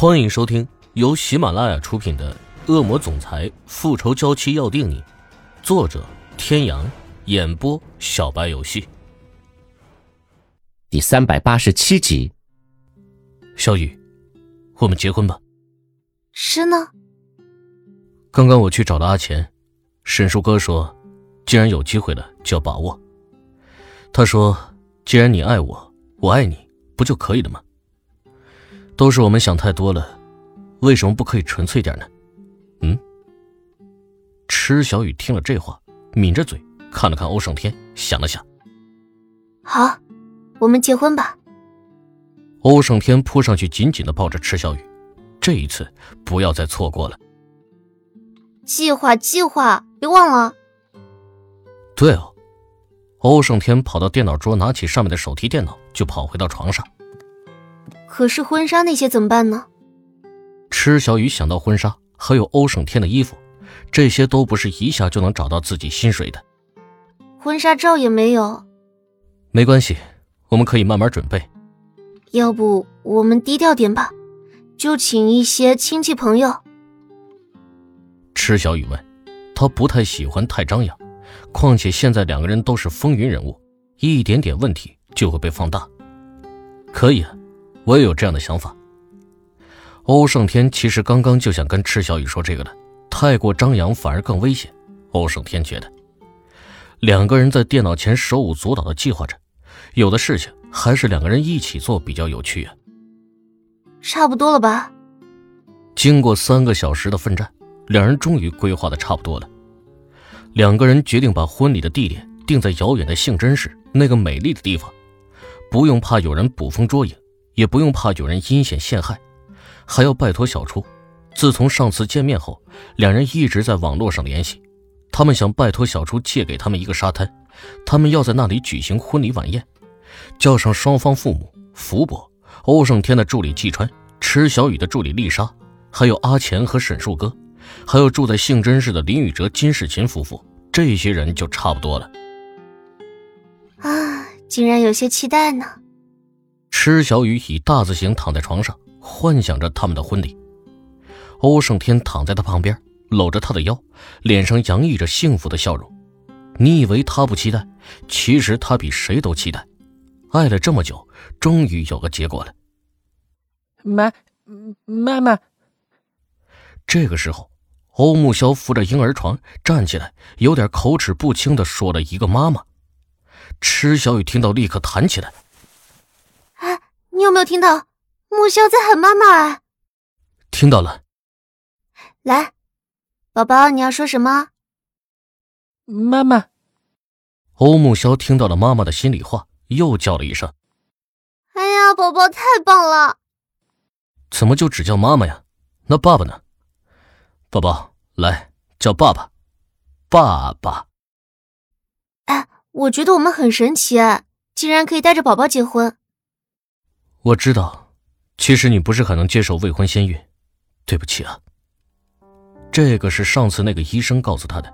欢迎收听由喜马拉雅出品的《恶魔总裁复仇娇妻要定你》，作者：天阳，演播：小白游戏。第三百八十七集，小雨，我们结婚吧。是呢？刚刚我去找了阿钱，沈叔哥说，既然有机会了，就要把握。他说，既然你爱我，我爱你，不就可以了吗？都是我们想太多了，为什么不可以纯粹点呢？嗯。池小雨听了这话，抿着嘴看了看欧胜天，想了想，好，我们结婚吧。欧胜天扑上去，紧紧的抱着池小雨，这一次不要再错过了。计划，计划，别忘了。对哦，欧胜天跑到电脑桌，拿起上面的手提电脑，就跑回到床上。可是婚纱那些怎么办呢？池小雨想到婚纱，还有欧胜天的衣服，这些都不是一下就能找到自己心水的。婚纱照也没有。没关系，我们可以慢慢准备。要不我们低调点吧，就请一些亲戚朋友。池小雨问，他不太喜欢太张扬，况且现在两个人都是风云人物，一点点问题就会被放大。可以啊。我也有这样的想法。欧胜天其实刚刚就想跟赤小雨说这个的，太过张扬反而更危险。欧胜天觉得，两个人在电脑前手舞足蹈的计划着，有的事情还是两个人一起做比较有趣啊。差不多了吧？经过三个小时的奋战，两人终于规划的差不多了。两个人决定把婚礼的地点定在遥远的杏真市那个美丽的地方，不用怕有人捕风捉影。也不用怕有人阴险陷害，还要拜托小初。自从上次见面后，两人一直在网络上联系。他们想拜托小初借给他们一个沙滩，他们要在那里举行婚礼晚宴，叫上双方父母、福伯、欧胜天的助理季川、池小雨的助理丽莎，还有阿钱和沈树哥，还有住在杏真市的林宇哲、金世琴夫妇。这些人就差不多了。啊，竟然有些期待呢。池小雨以大字形躺在床上，幻想着他们的婚礼。欧胜天躺在他旁边，搂着他的腰，脸上洋溢着幸福的笑容。你以为他不期待，其实他比谁都期待。爱了这么久，终于有个结果了。妈，妈妈。这个时候，欧木萧扶着婴儿床站起来，有点口齿不清的说了一个“妈妈”。池小雨听到，立刻弹起来。你有没有听到木萧在喊妈妈啊？听到了。来，宝宝，你要说什么？妈妈。欧木萧听到了妈妈的心里话，又叫了一声。哎呀，宝宝太棒了！怎么就只叫妈妈呀？那爸爸呢？宝宝，来叫爸爸，爸爸。哎，我觉得我们很神奇，竟然可以带着宝宝结婚。我知道，其实你不是很能接受未婚先孕，对不起啊。这个是上次那个医生告诉他的，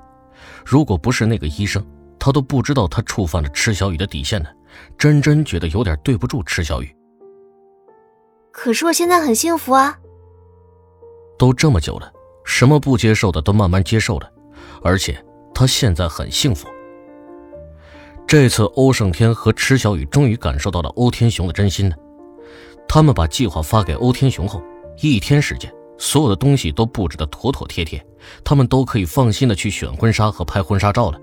如果不是那个医生，他都不知道他触犯了池小雨的底线呢。真真觉得有点对不住池小雨。可是我现在很幸福啊。都这么久了，什么不接受的都慢慢接受了，而且他现在很幸福。这次欧胜天和池小雨终于感受到了欧天雄的真心呢。他们把计划发给欧天雄后，一天时间，所有的东西都布置的妥妥帖帖，他们都可以放心的去选婚纱和拍婚纱照了。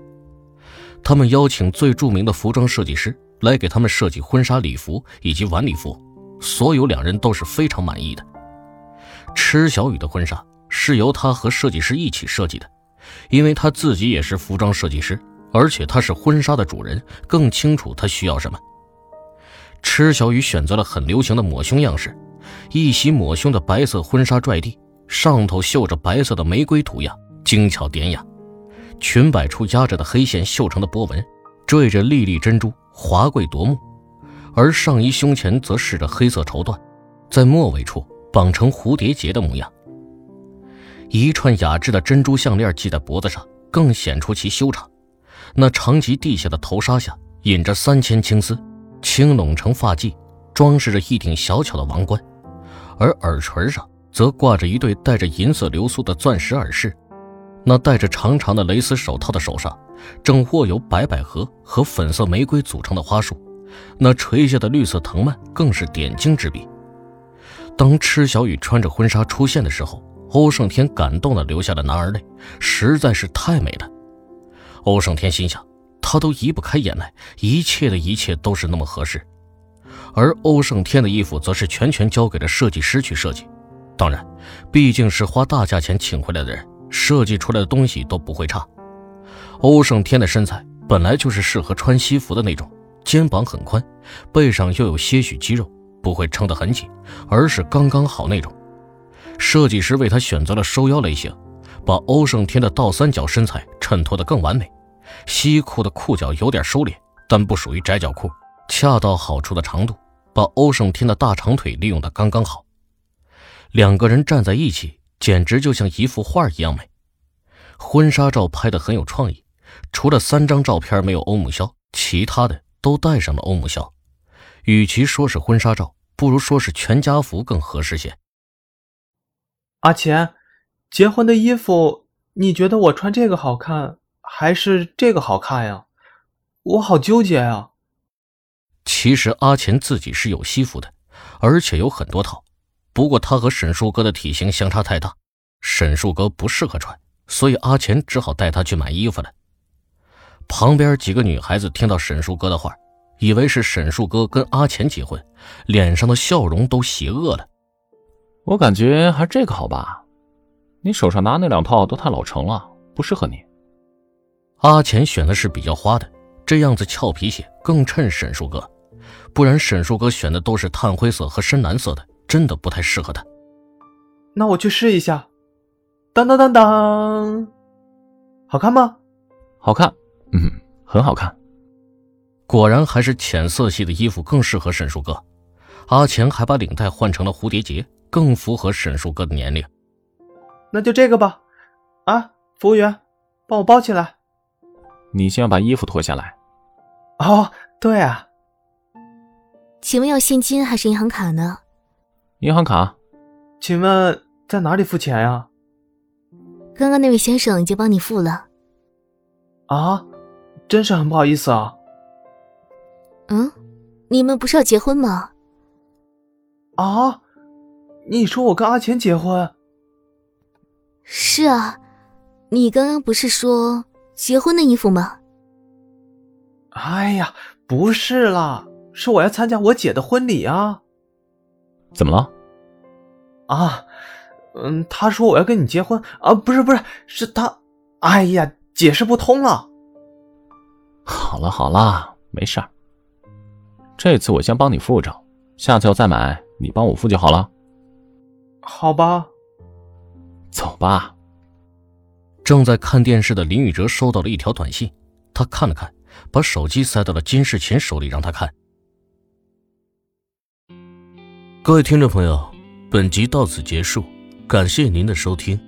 他们邀请最著名的服装设计师来给他们设计婚纱礼服以及晚礼服，所有两人都是非常满意的。池小雨的婚纱是由他和设计师一起设计的，因为他自己也是服装设计师，而且他是婚纱的主人，更清楚他需要什么。池小雨选择了很流行的抹胸样式，一袭抹胸的白色婚纱拽地，上头绣着白色的玫瑰图样，精巧典雅。裙摆处压着的黑线绣成的波纹，缀着粒粒珍珠，华贵夺目。而上衣胸前则饰着黑色绸缎，在末尾处绑成蝴蝶结的模样。一串雅致的珍珠项链系在脖子上，更显出其修长。那长及地下的头纱下，隐着三千青丝。轻拢成发髻，装饰着一顶小巧的王冠，而耳垂上则挂着一对带着银色流苏的钻石耳饰，那戴着长长的蕾丝手套的手上，正握有白百合和粉色玫瑰组成的花束，那垂下的绿色藤蔓更是点睛之笔。当池小雨穿着婚纱出现的时候，欧胜天感动的流下了男儿泪，实在是太美了。欧胜天心想，他都移不开眼来，一切的一切都是那么合适。而欧胜天的衣服则是全权交给了设计师去设计。当然，毕竟是花大价钱请回来的人，设计出来的东西都不会差。欧胜天的身材本来就是适合穿西服的那种，肩膀很宽，背上又有些许肌肉，不会撑得很紧，而是刚刚好那种。设计师为他选择了收腰类型，把欧胜天的倒三角身材衬托得更完美。西裤的裤脚有点收敛，但不属于窄脚裤，恰到好处的长度，把欧胜天的大长腿利用得刚刚好。两个人站在一起，简直就像一幅画一样美。婚纱照拍得很有创意，除了三张照片没有欧姆肖，其他的都带上了欧姆肖。与其说是婚纱照，不如说是全家福更合适些。阿钱，结婚的衣服，你觉得我穿这个好看，还是这个好看呀？我好纠结呀。其实阿钱自己是有西服的，而且有很多套。不过他和沈树哥的体型相差太大，沈树哥不适合穿，所以阿钱只好带他去买衣服了。旁边几个女孩子听到沈树哥的话，以为是沈树哥跟阿钱结婚，脸上的笑容都邪恶了。我感觉还是这个好吧，你手上拿那两套都太老成了，不适合你。阿钱选的是比较花的，这样子俏皮些，更衬沈树哥，不然沈树哥选的都是炭灰色和深蓝色的。真的不太适合他，那我去试一下。当当当当，好看吗？好看，嗯，很好看。果然还是浅色系的衣服更适合沈树哥。阿钱还把领带换成了蝴蝶结，更符合沈树哥的年龄。那就这个吧。啊，服务员，帮我包起来。你先要把衣服脱下来。哦，对啊。请问要现金还是银行卡呢？银行卡，请问在哪里付钱呀？刚刚那位先生已经帮你付了。啊，真是很不好意思啊。嗯，你们不是要结婚吗？啊，你说我跟阿钱结婚？是啊，你刚刚不是说结婚的衣服吗？哎呀，不是啦，是我要参加我姐的婚礼啊。怎么了？啊，嗯，他说我要跟你结婚啊，不是不是，是他，哎呀，解释不通了。好了好了，没事儿。这次我先帮你付着，下次要再买，你帮我付就好了。好吧，走吧。正在看电视的林宇哲收到了一条短信，他看了看，把手机塞到了金世琴手里，让他看。各位听众朋友。本集到此结束，感谢您的收听。